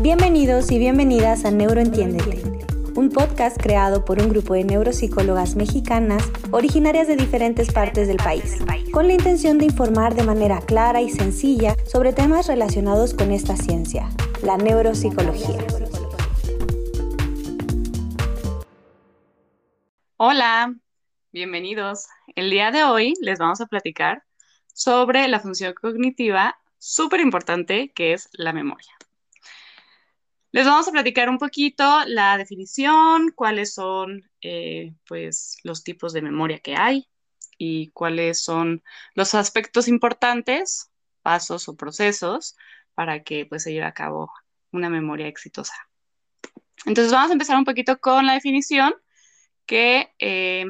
Bienvenidos y bienvenidas a Neuroentiéndete, un podcast creado por un grupo de neuropsicólogas mexicanas originarias de diferentes partes del país, con la intención de informar de manera clara y sencilla sobre temas relacionados con esta ciencia, la neuropsicología. Hola, bienvenidos. El día de hoy les vamos a platicar sobre la función cognitiva súper importante que es la memoria. Les vamos a platicar un poquito la definición, cuáles son eh, pues, los tipos de memoria que hay y cuáles son los aspectos importantes, pasos o procesos para que pues, se lleve a cabo una memoria exitosa. Entonces vamos a empezar un poquito con la definición, que eh,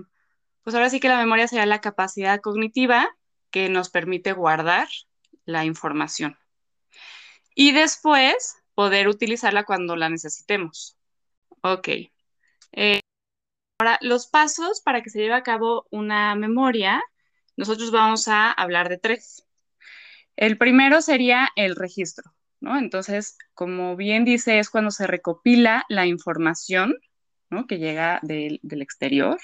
pues ahora sí que la memoria sería la capacidad cognitiva que nos permite guardar la información. Y después poder utilizarla cuando la necesitemos. Ok. Eh, ahora, los pasos para que se lleve a cabo una memoria, nosotros vamos a hablar de tres. El primero sería el registro, ¿no? Entonces, como bien dice, es cuando se recopila la información, ¿no? Que llega del, del exterior.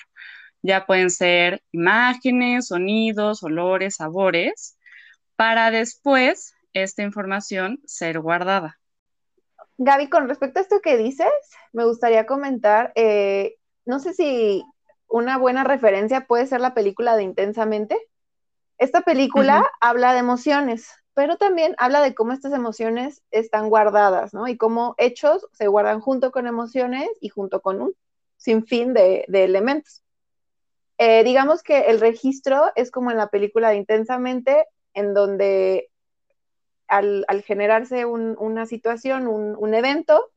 Ya pueden ser imágenes, sonidos, olores, sabores, para después esta información ser guardada. Gaby, con respecto a esto que dices, me gustaría comentar, eh, no sé si una buena referencia puede ser la película de Intensamente. Esta película habla de emociones, pero también habla de cómo estas emociones están guardadas, ¿no? Y cómo hechos se guardan junto con emociones y junto con un sinfín de, de elementos. Eh, digamos que el registro es como en la película de Intensamente, en donde al, generarse una situación, un, evento,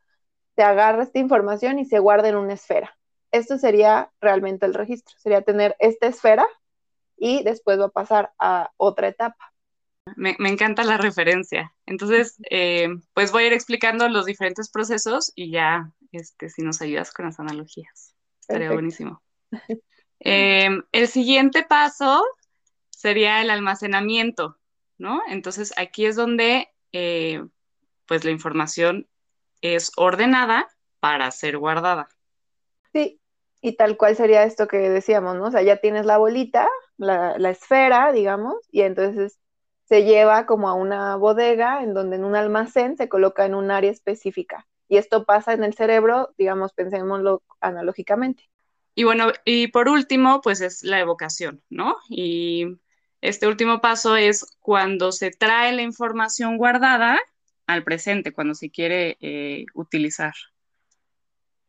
se agarra esta información y se guarda en una esfera. Esto sería realmente el registro, sería tener esta esfera y después va a pasar a otra etapa. Me, encanta la referencia. Entonces, eh, pues voy a ir explicando los diferentes procesos y ya, este, si nos ayudas con las analogías, estaría buenísimo. Eh, el siguiente paso sería el almacenamiento. ¿No? Entonces aquí es donde eh, pues la información es ordenada para ser guardada. Sí, y tal cual sería esto que decíamos, ¿no? O sea, ya tienes la bolita, la, la esfera, digamos, y entonces se lleva como a una bodega en donde en un almacén se coloca en un área específica. Y esto pasa en el cerebro, digamos, pensémoslo analógicamente. Y bueno, y por último, pues es la evocación, ¿no? Y este último paso es cuando se trae la información guardada al presente, cuando se quiere eh, utilizar.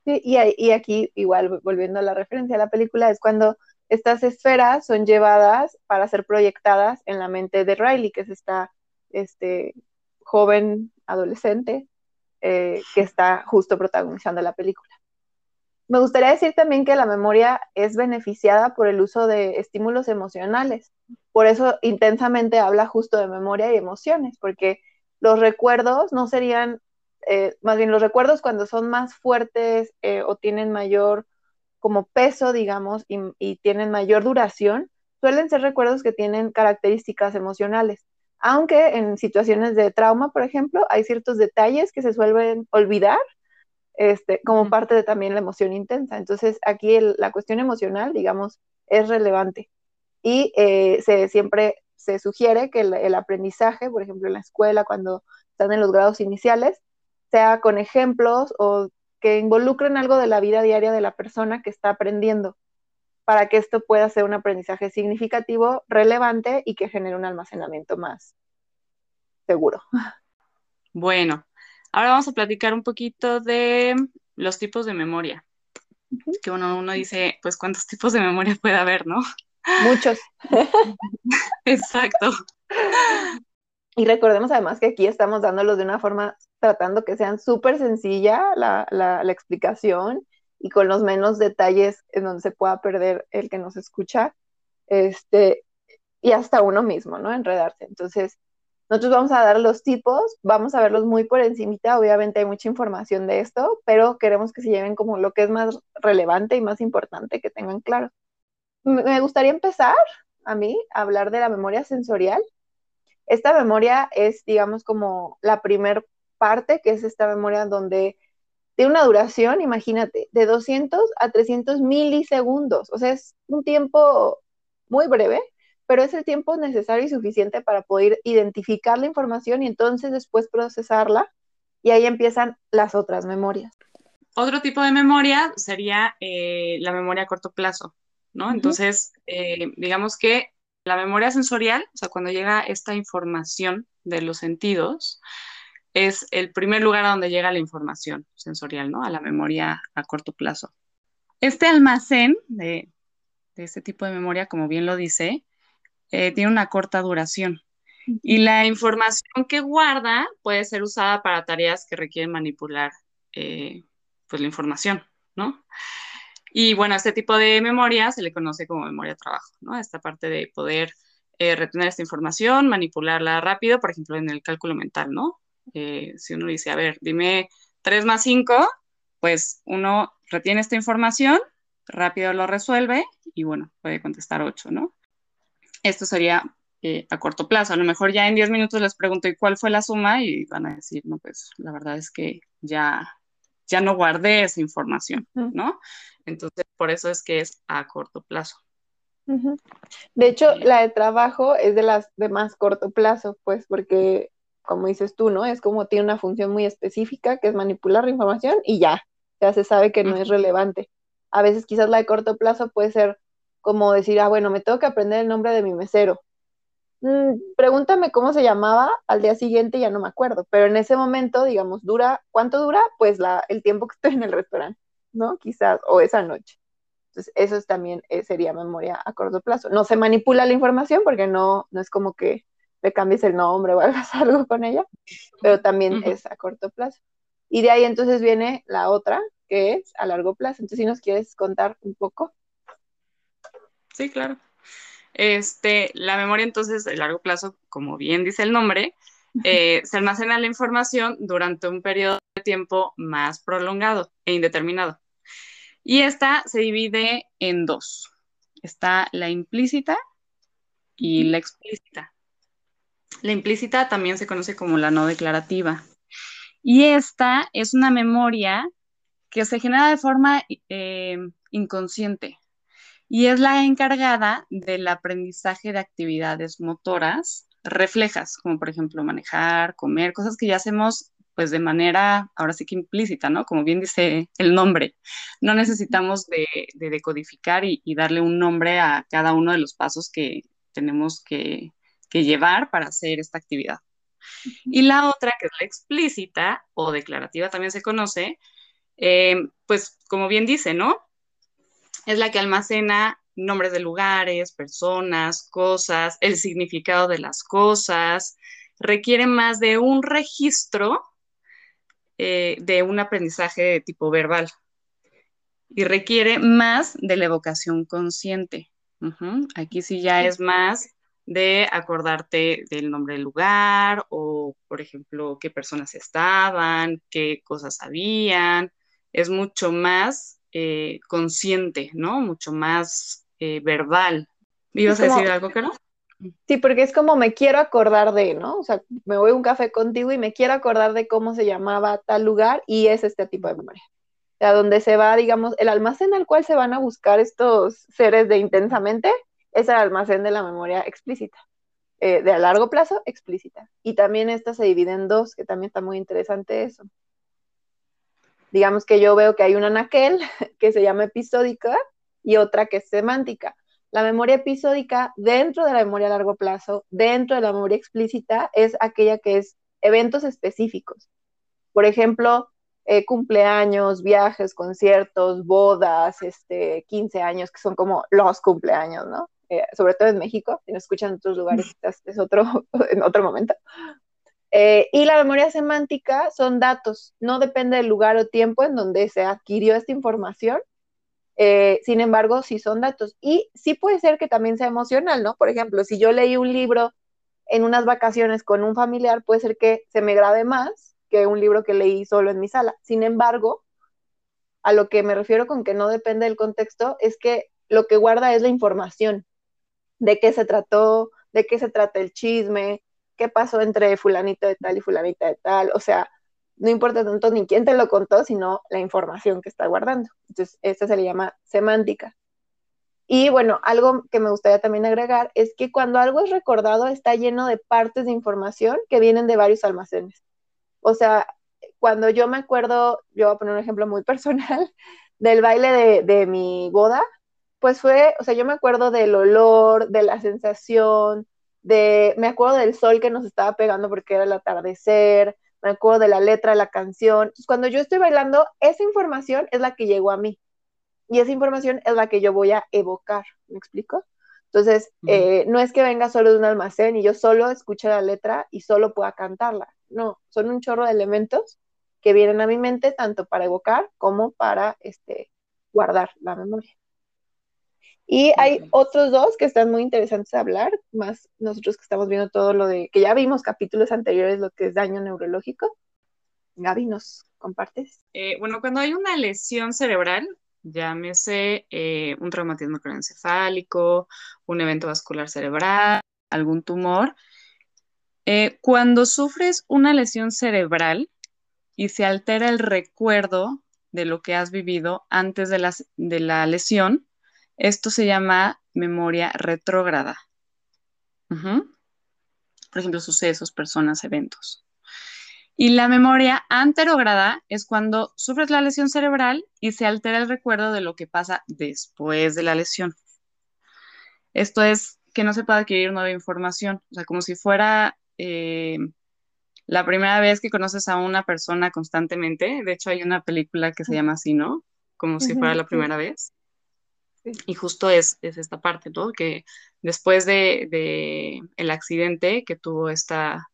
Sí, y, aquí, igual, volviendo a la referencia a la película, es cuando estas esferas son llevadas para ser proyectadas en la mente de Riley, que es esta este, joven adolescente eh, que está justo protagonizando la película. Me gustaría decir también que la memoria es beneficiada por el uso de estímulos emocionales. Por eso intensamente habla justo de memoria y emociones, porque los recuerdos no serían, eh, más bien los recuerdos cuando son más fuertes eh, o tienen mayor como peso, digamos, y, y tienen mayor duración, suelen ser recuerdos que tienen características emocionales. Aunque en situaciones de trauma, por ejemplo, hay ciertos detalles que se suelen olvidar este, como parte de también la emoción intensa. Entonces, aquí la cuestión emocional, digamos, es relevante. Y eh, se, siempre se sugiere que el, aprendizaje, por ejemplo, en la escuela, cuando están en los grados iniciales, sea con ejemplos o que involucren algo de la vida diaria de la persona que está aprendiendo, para que esto pueda ser un aprendizaje significativo, relevante y que genere un almacenamiento más seguro. Bueno, Ahora vamos a platicar un poquito de los tipos de memoria. Que uno, uno dice, pues, ¿cuántos tipos de memoria puede haber, no? Muchos. Exacto. Y recordemos además que aquí estamos dándolos de una forma, tratando que sean súper sencilla la, la, la, explicación y con los menos detalles en donde se pueda perder el que nos escucha, este, y hasta uno mismo, ¿no? Enredarse. Entonces, nosotros vamos a dar los tipos, vamos a verlos muy por encimita, obviamente hay mucha información de esto, pero queremos que se lleven como lo que es más relevante y más importante que tengan claro. Me gustaría empezar a mí a hablar de la memoria sensorial. Esta memoria es, digamos, como la primer parte, que es esta memoria donde tiene una duración, imagínate, de 200 a 300 milisegundos. O sea, es un tiempo muy breve, pero es el tiempo necesario y suficiente para poder identificar la información y entonces después procesarla y ahí empiezan las otras memorias. Otro tipo de memoria sería eh, la memoria a corto plazo, ¿no? Entonces, eh, digamos que la memoria sensorial, o sea, cuando llega esta información de los sentidos, es el primer lugar a donde llega la información sensorial, ¿no? A la memoria a corto plazo. Este almacén de, este tipo de memoria, como bien lo dice, eh, tiene una corta duración. Y la información que guarda puede ser usada para tareas que requieren manipular eh, pues, la información, ¿no? Y bueno, este tipo de memoria se le conoce como memoria de trabajo, ¿no? Esta parte de poder eh, retener esta información, manipularla rápido, por ejemplo, en el cálculo mental, ¿no? Eh, si uno dice, a ver, dime 3 más 5, pues uno retiene esta información, rápido lo resuelve y bueno, puede contestar 8, ¿no? Esto sería eh, a corto plazo. A lo mejor ya en 10 minutos les pregunto, ¿y cuál fue la suma? Y van a decir, no, pues la verdad es que ya, ya no guardé esa información, ¿no? Entonces, por eso es que es a corto plazo. De hecho, la de trabajo es de las de más corto plazo, pues, porque como dices tú, ¿no? Es como tiene una función muy específica que es manipular la información y ya, ya se sabe que no es relevante. A veces quizás la de corto plazo puede ser como decir, ah, bueno, me tengo que aprender el nombre de mi mesero. Mm, pregúntame cómo se llamaba, al día siguiente ya no me acuerdo, pero en ese momento, digamos, dura, ¿cuánto dura? Pues la, el tiempo que estoy en el restaurante, ¿no? Quizás, o esa noche. Entonces, eso también eh, sería memoria a corto plazo. No se manipula la información porque no, no es como que le cambies el nombre o hagas algo con ella, pero también es a corto plazo. Y de ahí entonces viene la otra, que es a largo plazo. Entonces, si nos quieres contar un poco. Sí, claro. Este, la memoria entonces a largo plazo, como bien dice el nombre, eh, se almacena la información durante un periodo de tiempo más prolongado e indeterminado. Y esta se divide en dos. Está la implícita y la explícita. La implícita también se conoce como la no declarativa. Y esta es una memoria que se genera de forma eh, inconsciente y es la encargada del aprendizaje de actividades motoras reflejas, como por ejemplo manejar, comer, cosas que ya hacemos pues de manera, ahora sí que implícita, ¿no? Como bien dice el nombre. No necesitamos de, decodificar y, darle un nombre a cada uno de los pasos que tenemos que, que llevar para hacer esta actividad. Y la otra, que es la explícita o declarativa, también se conoce, eh, pues como bien dice, ¿no? Es la que almacena nombres de lugares, personas, cosas, el significado de las cosas, requiere más de un registro eh, de un aprendizaje de tipo verbal y requiere más de la evocación consciente. Aquí sí ya es más de acordarte del nombre del lugar o, por ejemplo, qué personas estaban, qué cosas habían. Es mucho más eh, consciente, ¿no? Mucho más eh, verbal. ¿Ibas a decir algo, Caro? Sí, porque es como me quiero acordar de, ¿no? O sea, me voy a un café contigo y me quiero acordar de cómo se llamaba tal lugar y es este tipo de memoria. O sea, donde se va, digamos, el almacén al cual se van a buscar estos seres de intensamente es el almacén de la memoria explícita. Eh, de a largo plazo, explícita. Y también esta se divide en dos, que también está muy interesante eso. Digamos que yo veo que hay una anaquel que se llama episódica y otra que es semántica. La memoria episódica dentro de la memoria a largo plazo, dentro de la memoria explícita, es aquella que es eventos específicos. Por ejemplo, eh, cumpleaños, viajes, conciertos, bodas, este, 15 años, que son como los cumpleaños, ¿no? Eh, sobre todo en México, si nos escuchan en otros lugares, es otro, en otro momento. Eh, y la memoria semántica son datos, no depende del lugar o tiempo en donde se adquirió esta información, eh, sin embargo, sí son datos. Y sí puede ser que también sea emocional, ¿no? Por ejemplo, si yo leí un libro en unas vacaciones con un familiar, puede ser que se me grabe más que un libro que leí solo en mi sala. Sin embargo, a lo que me refiero con que no depende del contexto es que lo que guarda es la información de qué se trató, de qué se trata el chisme, qué pasó entre fulanito de tal y fulanita de tal. O sea, no importa tanto ni quién te lo contó, sino la información que está guardando. Entonces, esta se le llama semántica. Y bueno, algo que me gustaría también agregar es que cuando algo es recordado está lleno de partes de información que vienen de varios almacenes. O sea, cuando yo me acuerdo, yo voy a poner un ejemplo muy personal, del baile de, de mi boda, pues fue, o sea, yo me acuerdo del olor, de la sensación, de, me acuerdo del sol que nos estaba pegando porque era el atardecer, me acuerdo de la letra de la canción. cuando yo estoy bailando, esa información es la que llegó a mí y esa información es la que yo voy a evocar, ¿me explico? Entonces, eh, no es que venga solo de un almacén y yo solo escuche la letra y solo pueda cantarla, no, son un chorro de elementos que vienen a mi mente tanto para evocar como para este, guardar la memoria. Y hay otros dos que están muy interesantes a hablar, más nosotros que estamos viendo todo lo de, que ya vimos capítulos anteriores, lo que es daño neurológico. Gaby, ¿nos compartes? Eh, bueno, cuando hay una lesión cerebral, llámese eh, un traumatismo craneoencefálico, un evento vascular cerebral, algún tumor, eh, cuando sufres una lesión cerebral y se altera el recuerdo de lo que has vivido antes de la lesión, esto se llama memoria retrógrada. Por ejemplo, sucesos, personas, eventos. Y la memoria anterógrada es cuando sufres la lesión cerebral y se altera el recuerdo de lo que pasa después de la lesión. Esto es que no se puede adquirir nueva información, o sea, como si fuera eh, la primera vez que conoces a una persona constantemente. De hecho, hay una película que se llama así, ¿no? Como si fuera la primera vez. Y justo es, esta parte, ¿no? Que después de, el accidente que tuvo esta,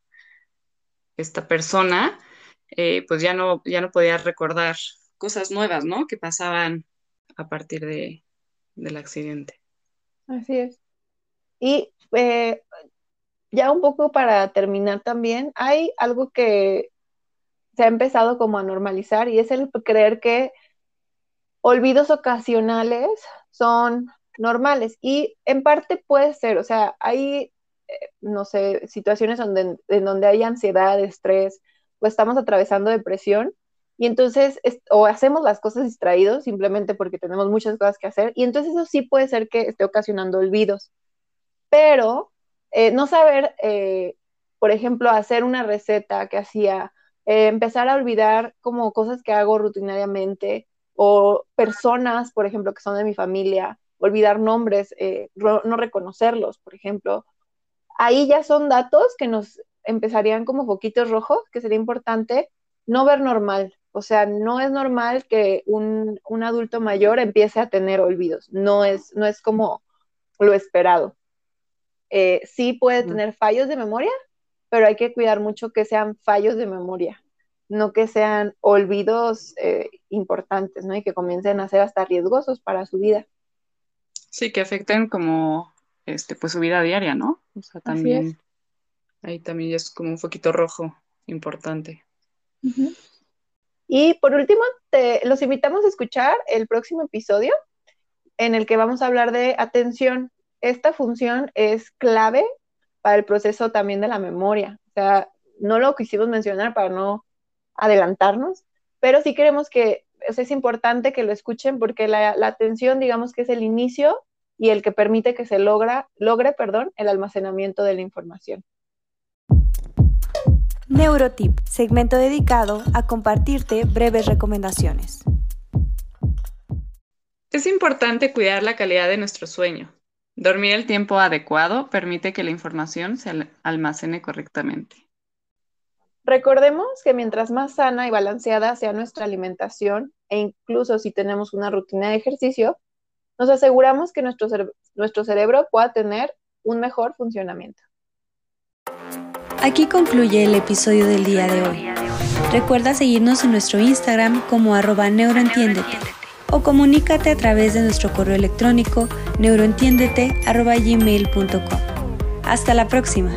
esta persona, eh, pues ya no, ya no podía recordar cosas nuevas, ¿no? Que pasaban a partir de, del accidente. Así es. Y eh, ya un poco para terminar también, hay algo que se ha empezado como a normalizar y es el creer que olvidos ocasionales son normales. Y en parte puede ser, o sea, hay, eh, no sé, situaciones donde, en donde hay ansiedad, estrés, o estamos atravesando depresión y entonces o hacemos las cosas distraídos simplemente porque tenemos muchas cosas que hacer y entonces eso sí puede ser que esté ocasionando olvidos, pero eh, no saber, eh, por ejemplo, hacer una receta que hacía, empezar a olvidar como cosas que hago rutinariamente, o personas, por ejemplo, que son de mi familia, olvidar nombres, eh, no reconocerlos, por ejemplo. Ahí ya son datos que nos empezarían como foquitos rojos, que sería importante no ver normal. O sea, no es normal que un, adulto mayor empiece a tener olvidos. No es, no es como lo esperado. Eh, sí puede tener fallos de memoria, pero hay que cuidar mucho que sean fallos de memoria no que sean olvidos eh, importantes, ¿no? Y que comiencen a ser hasta riesgosos para su vida. Sí, que afecten como, este, pues su vida diaria, ¿no? O sea, también, ahí también es como un foquito rojo importante. Y por último, te, los invitamos a escuchar el próximo episodio en el que vamos a hablar de atención. Esta función es clave para el proceso también de la memoria. O sea, no lo quisimos mencionar para no adelantarnos, pero sí queremos que es importante que lo escuchen porque la, atención, digamos que es el inicio y el que permite que se logra, logre perdón, el almacenamiento de la información. Neurotip, segmento dedicado a compartirte breves recomendaciones. Es importante cuidar la calidad de nuestro sueño. Dormir el tiempo adecuado permite que la información se almacene correctamente. Recordemos que mientras más sana y balanceada sea nuestra alimentación e incluso si tenemos una rutina de ejercicio, nos aseguramos que nuestro, nuestro cerebro pueda tener un mejor funcionamiento. Aquí concluye el episodio del día de hoy. Recuerda seguirnos en nuestro Instagram como arroba neuroentiéndete o comunícate a través de nuestro correo electrónico neuroentiéndete.gmail.com. Hasta la próxima.